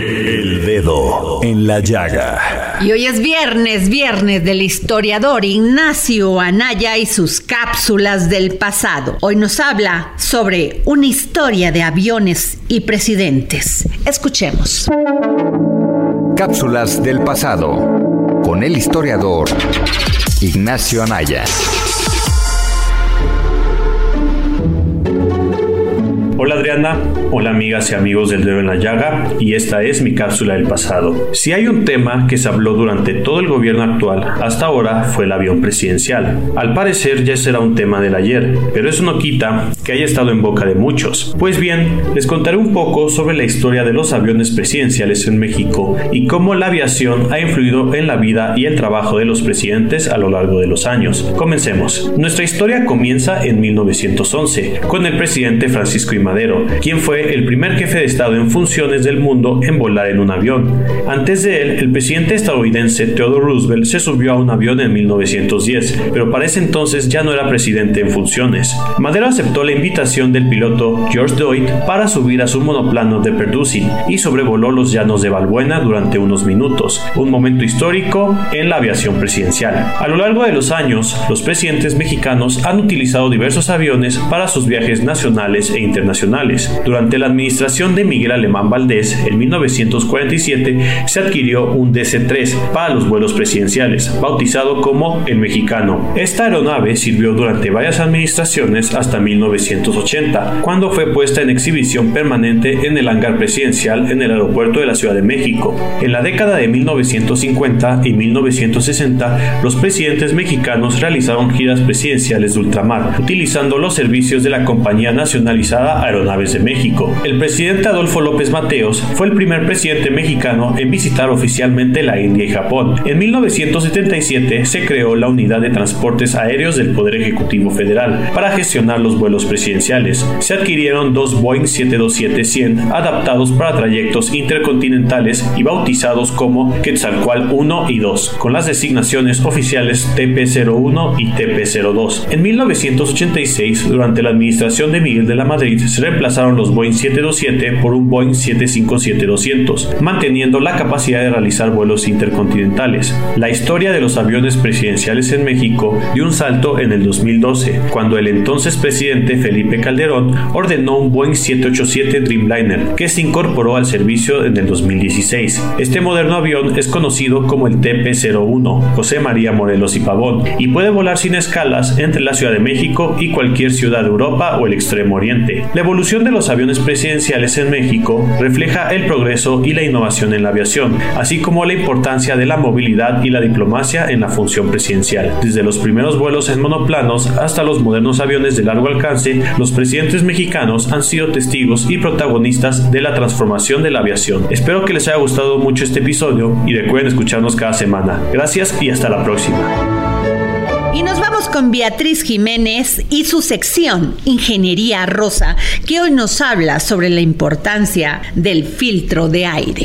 El dedo en la llaga. Y hoy es viernes, viernes del historiador Ignacio Anaya y sus cápsulas del pasado. Hoy nos habla sobre una historia de aviones y presidentes. Escuchemos. Cápsulas del pasado con el historiador Ignacio Anaya. Hola Adriana, hola amigas y amigos del dedo en la llaga y esta es mi cápsula del pasado. Si hay un tema que se habló durante todo el gobierno actual hasta ahora fue el avión presidencial. Al parecer ya será un tema del ayer, pero eso no quita que haya estado en boca de muchos. Pues bien, les contaré un poco sobre la historia de los aviones presidenciales en México y cómo la aviación ha influido en la vida y el trabajo de los presidentes a lo largo de los años. Comencemos. Nuestra historia comienza en 1911 con el presidente Francisco I. Madero, quien fue el primer jefe de Estado en funciones del mundo en volar en un avión. Antes de él, el presidente estadounidense Theodore Roosevelt se subió a un avión en 1910, pero para ese entonces ya no era presidente en funciones. Madero aceptó la invitación del piloto George Doyd para subir a su monoplano de Perdusin y sobrevoló los llanos de Balbuena durante unos minutos, un momento histórico en la aviación presidencial. A lo largo de los años, los presidentes mexicanos han utilizado diversos aviones para sus viajes nacionales e internacionales durante la administración de Miguel Alemán Valdés, en 1947, se adquirió un DC-3 para los vuelos presidenciales, bautizado como el Mexicano. Esta aeronave sirvió durante varias administraciones hasta 1980, cuando fue puesta en exhibición permanente en el hangar presidencial en el aeropuerto de la Ciudad de México. En la década de 1950 y 1960, los presidentes mexicanos realizaron giras presidenciales de ultramar, utilizando los servicios de la Compañía Nacionalizada Aeronaves de México. El presidente Adolfo López Mateos fue el primer presidente mexicano en visitar oficialmente la India y Japón. En 1977 se creó la Unidad de Transportes Aéreos del Poder Ejecutivo Federal para gestionar los vuelos presidenciales. Se adquirieron dos Boeing 727-100 adaptados para trayectos intercontinentales y bautizados como Quetzalcoatl 1 y 2, con las designaciones oficiales TP-01 y TP-02. En 1986, durante la administración de Miguel de la Madrid, se reemplazaron los Boeing 727 por un Boeing 757-200, manteniendo la capacidad de realizar vuelos intercontinentales. La historia de los aviones presidenciales en México dio un salto en el 2012, cuando el entonces presidente Felipe Calderón ordenó un Boeing 787 Dreamliner, que se incorporó al servicio en el 2016. Este moderno avión es conocido como el TP-01, José María Morelos y Pavón, y puede volar sin escalas entre la Ciudad de México y cualquier ciudad de Europa o el Extremo Oriente. La evolución de los aviones presidenciales en México refleja el progreso y la innovación en la aviación, así como la importancia de la movilidad y la diplomacia en la función presidencial. Desde los primeros vuelos en monoplanos hasta los modernos aviones de largo alcance, los presidentes mexicanos han sido testigos y protagonistas de la transformación de la aviación. Espero que les haya gustado mucho este episodio y recuerden escucharnos cada semana. Gracias y hasta la próxima. Y nos vamos con Beatriz Jiménez y su sección Ingeniería Rosa, que hoy nos habla sobre la importancia del filtro de aire.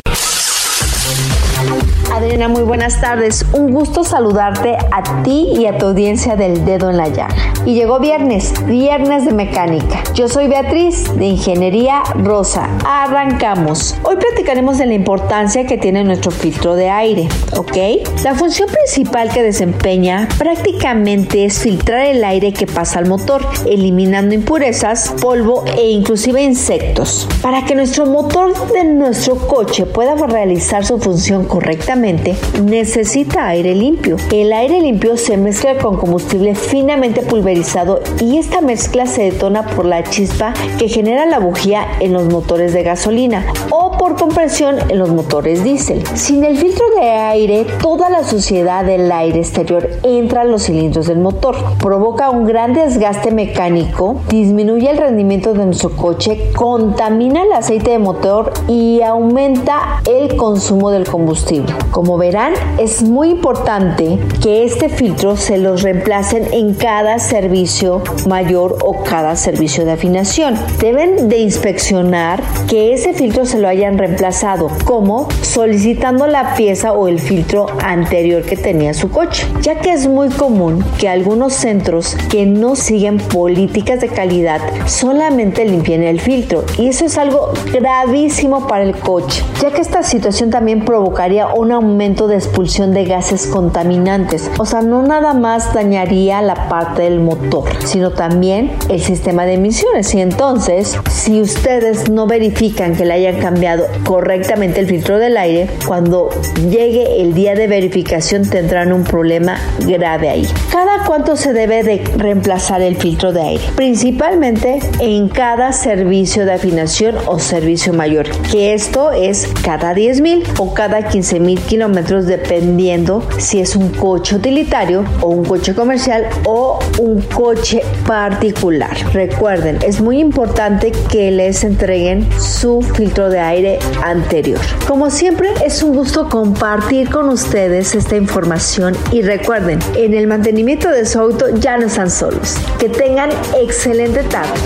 Adriana, muy buenas tardes. Un gusto saludarte a ti y a tu audiencia del dedo en la llaga. Y llegó viernes, viernes de mecánica. Yo soy Beatriz de Ingeniería Rosa. Arrancamos. Hoy platicaremos de la importancia que tiene nuestro filtro de aire, ¿ok? La función principal que desempeña prácticamente es filtrar el aire que pasa al motor, eliminando impurezas, polvo e inclusive insectos. Para que nuestro motor de nuestro coche pueda realizar su función correctamente, necesita aire limpio. El aire limpio se mezcla con combustible finamente pulverizado y esta mezcla se detona por la chispa que genera la bujía en los motores de gasolina o por compresión en los motores diésel. Sin el filtro de aire, toda la suciedad del aire exterior entra a los cilindros del motor, provoca un gran desgaste mecánico, disminuye el rendimiento de nuestro coche, contamina el aceite de motor y aumenta el consumo del combustible. Como verán, es muy importante que este filtro se los reemplacen en cada servicio mayor o cada servicio de afinación. Deben de inspeccionar que ese filtro se lo hayan reemplazado, como solicitando la pieza o el filtro anterior que tenía su coche, ya que es muy común que algunos centros que no siguen políticas de calidad solamente limpien el filtro y eso es algo gravísimo para el coche, ya que esta situación también provocaría una aumento de expulsión de gases contaminantes. O sea, no nada más dañaría la parte del motor, sino también el sistema de emisiones. Y entonces, si ustedes no verifican que le hayan cambiado correctamente el filtro del aire, cuando llegue el día de verificación tendrán un problema grave ahí. ¿Cada cuánto se debe de reemplazar el filtro de aire? Principalmente en cada servicio de afinación o servicio mayor, que esto es cada 10 mil o cada 15 mil kilómetros dependiendo si es un coche utilitario o un coche comercial o un coche particular. Recuerden, es muy importante que les entreguen su filtro de aire anterior. Como siempre, es un gusto compartir con ustedes esta información y recuerden, en el mantenimiento de su auto ya no están solos. Que tengan excelente tarde.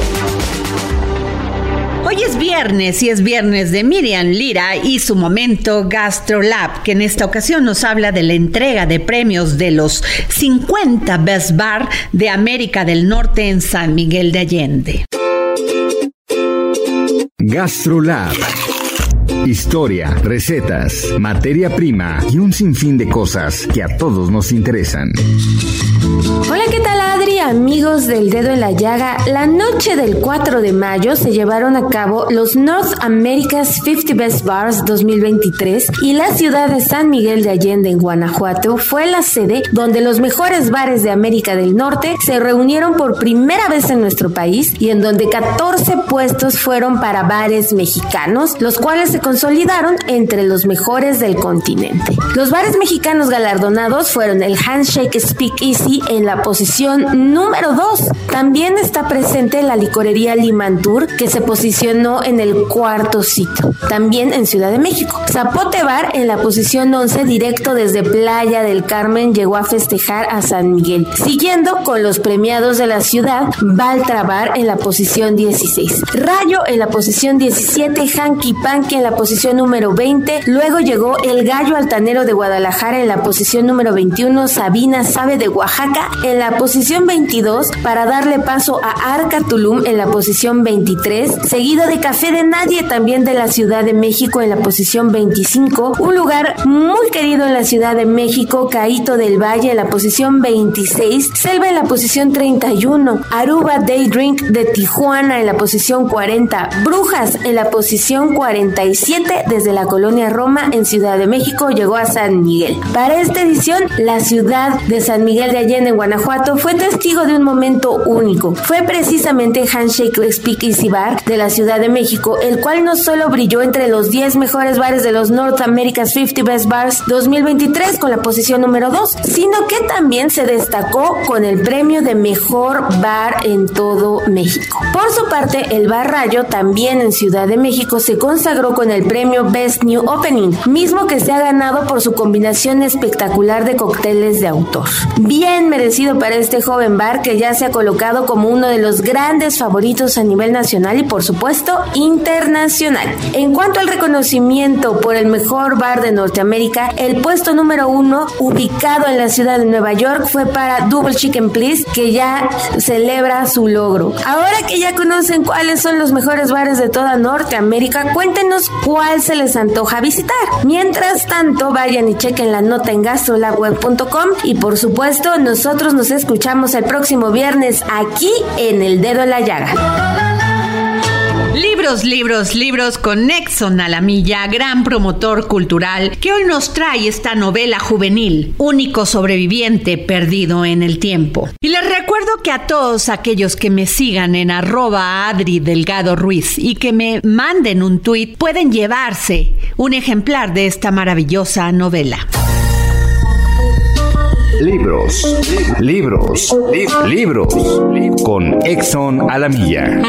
Hoy es viernes y es viernes de Miriam Lira y su momento GastroLab, que en esta ocasión nos habla de la entrega de premios de los 50 Best Bar de América del Norte en San Miguel de Allende. GastroLab. Historia, recetas, materia prima y un sinfín de cosas que a todos nos interesan. Hola, ¿qué tal Adri? Amigos del dedo en la llaga, la noche del 4 de mayo se llevaron a cabo los North America's 50 Best Bars 2023 y la ciudad de San Miguel de Allende en Guanajuato fue la sede donde los mejores bares de América del Norte se reunieron por primera vez en nuestro país y en donde 14 puestos fueron para bares mexicanos, los cuales se consolidaron entre los mejores del continente. Los bares mexicanos galardonados fueron el Handshake Speak Easy en la posición número 2. También está presente la licorería Limantur que se posicionó en el cuarto sitio, también en Ciudad de México. Zapote Bar en la posición 11 directo desde Playa del Carmen llegó a festejar a San Miguel. Siguiendo con los premiados de la ciudad, Baltra Bar en la posición 16. Rayo en la posición 17, Hanky Panky en la posición número 20. Luego llegó el Gallo Altanero de Guadalajara en la posición número 21, Sabina Sabe de Oaxaca en la posición 22 para darle paso a Arca Tulum en la posición 23, seguido de Café de Nadie también de la Ciudad de México en la posición 25, un lugar muy querido en la Ciudad de México, Caíto del Valle en la posición 26, Selva en la posición 31, Aruba Day Drink de Tijuana en la posición 40, Brujas en la posición 47 desde la colonia Roma en Ciudad de México llegó a San Miguel. Para esta edición, la ciudad de San Miguel de Allende en Guanajuato fue testigo de un momento único. Fue precisamente Handshake Speak Easy Bar de la Ciudad de México, el cual no solo brilló entre los 10 mejores bares de los North America's 50 Best Bars 2023 con la posición número 2, sino que también se destacó con el premio de mejor bar en todo México. Por su parte, el Bar Rayo, también en Ciudad de México, se consagró con el premio Best New Opening, mismo que se ha ganado por su combinación espectacular de cócteles de autor. Bien merecido para este joven bar que ya se ha colocado como uno de los grandes favoritos a nivel nacional y por supuesto internacional. En cuanto al reconocimiento por el mejor bar de Norteamérica, el puesto número uno, ubicado en la ciudad de Nueva York, fue para Double Chicken Please, que ya celebra su logro. Ahora que ya conocen cuáles son los mejores bares de toda Norteamérica, cuéntenos cuál se les antoja visitar. Mientras tanto, vayan y chequen la nota en gastrolabweb.com y por supuesto, nosotros nos escuchamos el próximo viernes aquí en El Dedo en la Llaga. Libros, libros, libros con Nexon Alamilla, gran promotor cultural, que hoy nos trae esta novela juvenil, único sobreviviente perdido en el tiempo. Y les recuerdo que a todos aquellos que me sigan en arroba Adri Delgado Ruiz y que me manden un tuit pueden llevarse un ejemplar de esta maravillosa novela. Libros, libros, libros, con Exxon Alamilla.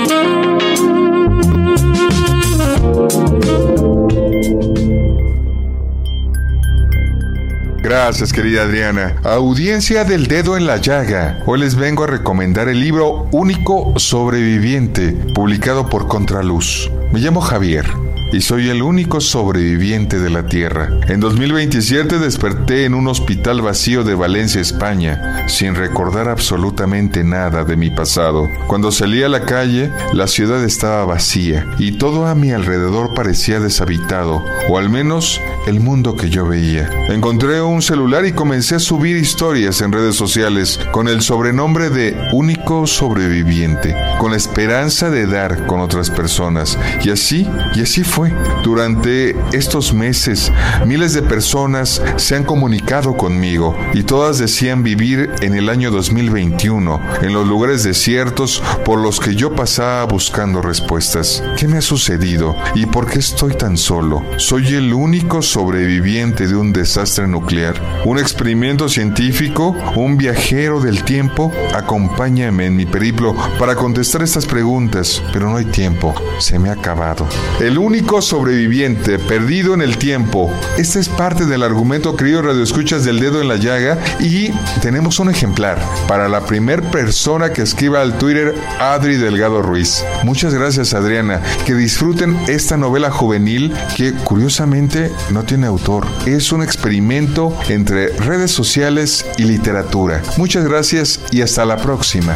Gracias, querida Adriana. Audiencia del dedo en la llaga. Hoy les vengo a recomendar el libro Único Sobreviviente, publicado por Contraluz. Me llamo Javier y soy el único sobreviviente de la Tierra. En 2027 desperté en un hospital vacío de Valencia, España, sin recordar absolutamente nada de mi pasado. Cuando salí a la calle, la ciudad estaba vacía y todo a mi alrededor parecía deshabitado, o al menos el mundo que yo veía. Encontré un celular y comencé a subir historias en redes sociales con el sobrenombre de único sobreviviente, con la esperanza de dar con otras personas. Y así, y así fue fue. Durante estos meses, miles de personas se han comunicado conmigo y todas decían vivir en el año 2021, en los lugares desiertos por los que yo pasaba buscando respuestas. ¿Qué me ha sucedido y por qué estoy tan solo? Soy el único sobreviviente de un desastre nuclear, un experimento científico, un viajero del tiempo. Acompáñame en mi periplo para contestar estas preguntas, pero no hay tiempo, se me ha acabado. El único sobreviviente perdido en el tiempo. Este es parte del argumento querido Radio Escuchas del Dedo en la Llaga y tenemos un ejemplar para la primer persona que escriba al Twitter Adri Delgado Ruiz. Muchas gracias Adriana, que disfruten esta novela juvenil que curiosamente no tiene autor. Es un experimento entre redes sociales y literatura. Muchas gracias y hasta la próxima.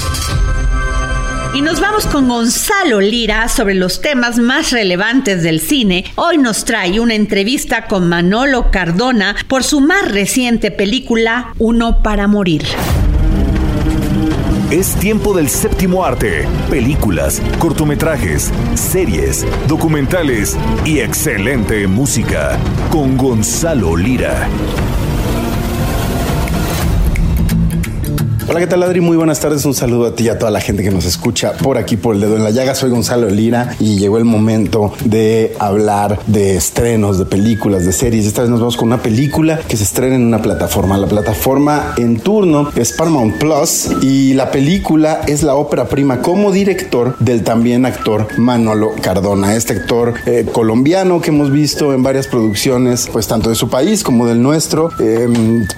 Y nos vamos con Gonzalo Lira sobre los temas más relevantes del cine. Hoy nos trae una entrevista con Manolo Cardona por su más reciente película, Uno para Morir. Es tiempo del séptimo arte. Películas, cortometrajes, series, documentales y excelente música. Con Gonzalo Lira. Hola, ¿qué tal Adri? Muy buenas tardes. Un saludo a ti y a toda la gente que nos escucha por aquí por el dedo en la llaga. Soy Gonzalo Lira y llegó el momento de hablar de estrenos, de películas, de series. Esta vez nos vamos con una película que se estrena en una plataforma. La plataforma en turno es Paramount Plus y la película es la ópera prima como director del también actor Manolo Cardona, este actor eh, colombiano que hemos visto en varias producciones, pues tanto de su país como del nuestro, eh,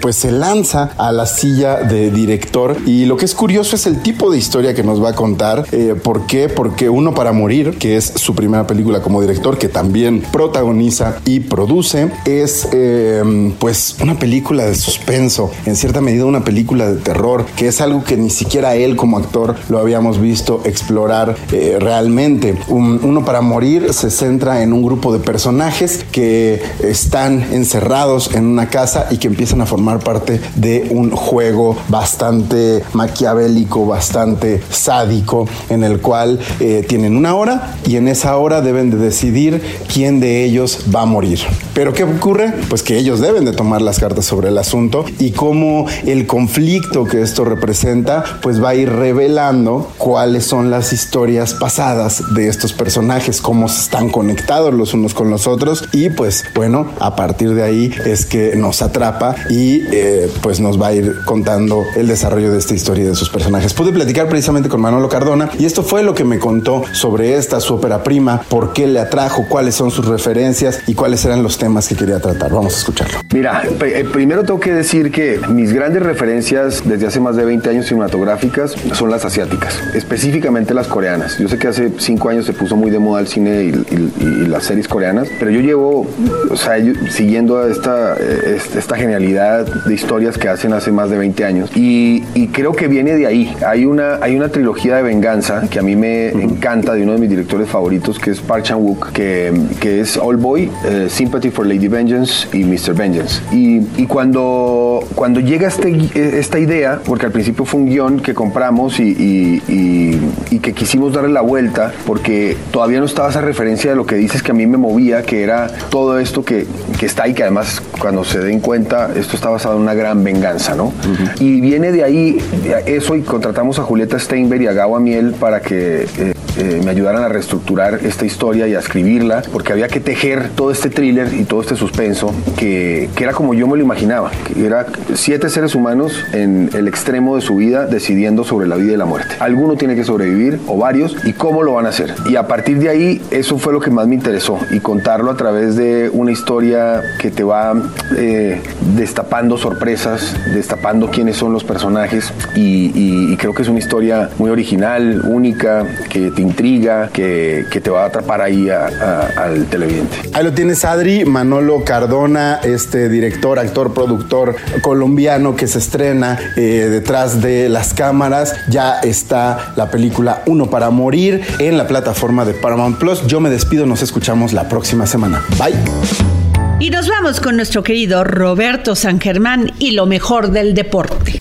pues se lanza a la silla de director y lo que es curioso es el tipo de historia que nos va a contar. Eh, ¿Por qué? Porque Uno para Morir, que es su primera película como director, que también protagoniza y produce, es eh, pues una película de suspenso, en cierta medida una película de terror, que es algo que ni siquiera él como actor lo habíamos visto explorar eh, realmente. Uno para Morir se centra en un grupo de personajes que están encerrados en una casa y que empiezan a formar parte de un juego bastante maquiavélico, bastante sádico, en el cual eh, tienen una hora y en esa hora deben de decidir quién de ellos va a morir. Pero ¿qué ocurre? Pues que ellos deben de tomar las cartas sobre el asunto y cómo el conflicto que esto representa pues va a ir revelando cuáles son las historias pasadas de estos personajes, cómo están conectados los unos con los otros y pues bueno, a partir de ahí es que nos atrapa y eh, pues nos va a ir contando el desarrollo de esta historia y de sus personajes. Pude platicar precisamente con Manolo Cardona y esto fue lo que me contó sobre esta su ópera prima, por qué le atrajo, cuáles son sus referencias y cuáles eran los temas que quería tratar. Vamos a escucharlo. Mira, eh, primero tengo que decir que mis grandes referencias desde hace más de 20 años cinematográficas son las asiáticas, específicamente las coreanas. Yo sé que hace 5 años se puso muy de moda el cine y, las series coreanas, pero yo llevo, o sea, siguiendo esta, eh, esta genialidad de historias que hacen hace más de 20 años. Y, y creo que viene de ahí. Hay una, hay una trilogía de venganza que a mí me encanta de uno de mis directores favoritos, que es Park Chan-wook, que, que es All Boy, eh, Sympathy for Lady Vengeance y Mr. Vengeance. Y, y, cuando, cuando llega este, esta idea, porque al principio fue un guion que compramos y, y, y, que quisimos darle la vuelta, porque todavía no estaba esa referencia de lo que dices que a mí me movía, que era todo esto que, que está ahí, que además cuando se den cuenta, esto está basado en una gran venganza, ¿no? Y viene de ahí y eso y contratamos a Julieta Steinberg y a Gawa Miel para que eh, eh, me ayudaran a reestructurar esta historia y a escribirla, porque había que tejer todo este thriller y todo este suspenso que, que era como yo me lo imaginaba, que era siete seres humanos en el extremo de su vida decidiendo sobre la vida y la muerte. Alguno tiene que sobrevivir o varios y cómo lo van a hacer. Y a partir de ahí eso fue lo que más me interesó y contarlo a través de una historia que te va eh, destapando sorpresas, destapando quiénes son los personajes y, y, creo que es una historia muy original, única, que te intriga, que, que te va a atrapar ahí al televidente. Ahí lo tienes, Adri, Manolo Cardona, este director, actor, productor colombiano que se estrena eh, detrás de las cámaras. Ya está la película Uno para Morir en la plataforma de Paramount Plus. Yo me despido, nos escuchamos la próxima semana. Bye. Y nos vamos con nuestro querido Roberto San Germán y lo mejor del deporte.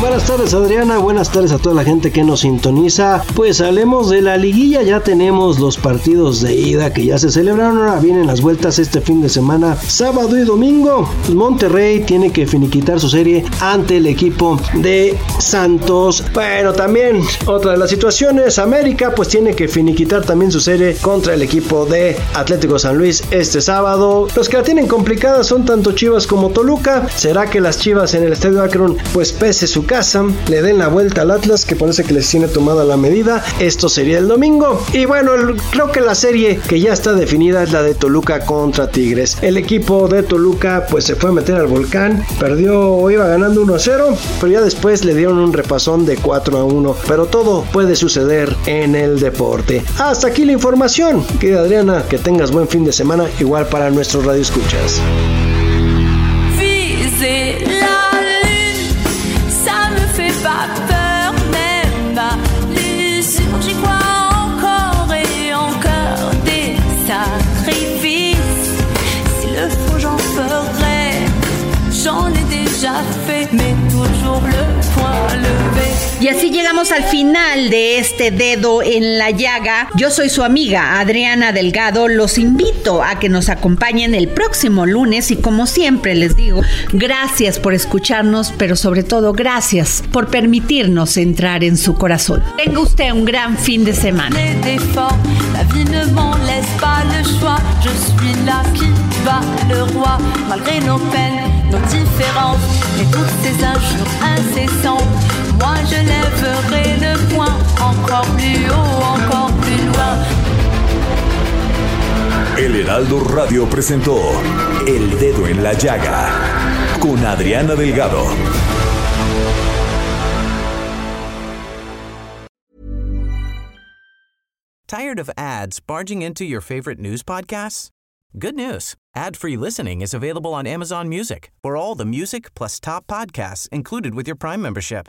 Buenas tardes Adriana, buenas tardes a toda la gente que nos sintoniza. Pues hablemos de la liguilla, ya tenemos los partidos de ida que ya se celebraron, ahora vienen las vueltas este fin de semana, sábado y domingo. Monterrey tiene que finiquitar su serie ante el equipo de Santos. Bueno, también otra de las situaciones, América pues tiene que finiquitar también su serie contra el equipo de Atlético San Luis este sábado. Los que la tienen complicada son tanto Chivas como Toluca. ¿Será que las Chivas en el Estadio Akron pues pese su casa, le den la vuelta al Atlas, que parece que les tiene tomada la medida. Esto sería el domingo. Y bueno, creo que la serie que ya está definida es la de Toluca contra Tigres. El equipo de Toluca pues se fue a meter al volcán, perdió, iba ganando 1 a 0, pero ya después le dieron un repasón de 4 a 1. Pero todo puede suceder en el deporte. Hasta aquí la información. Querida Adriana, que tengas buen fin de semana, igual para nuestros radioescuchas. pas peur, même pas l'usure, j'y crois encore et encore des sacrifices. S'il le faut, j'en ferai, j'en ai déjà fait, mais toujours le Y así llegamos al final de este dedo en la llaga. Yo soy su amiga Adriana Delgado. Los invito a que nos acompañen el próximo lunes y como siempre les digo, gracias por escucharnos, pero sobre todo gracias por permitirnos entrar en su corazón. Tenga usted un gran fin de semana. Moi je lèverai le poing encore plus haut, encore plus loin. El Heraldo Radio presentó El Dedo en la Llaga con Adriana Delgado. ¿Tired of ads barging into your favorite news podcasts? Good news. Ad-free listening is available on Amazon Music for all the music plus top podcasts included with your Prime membership.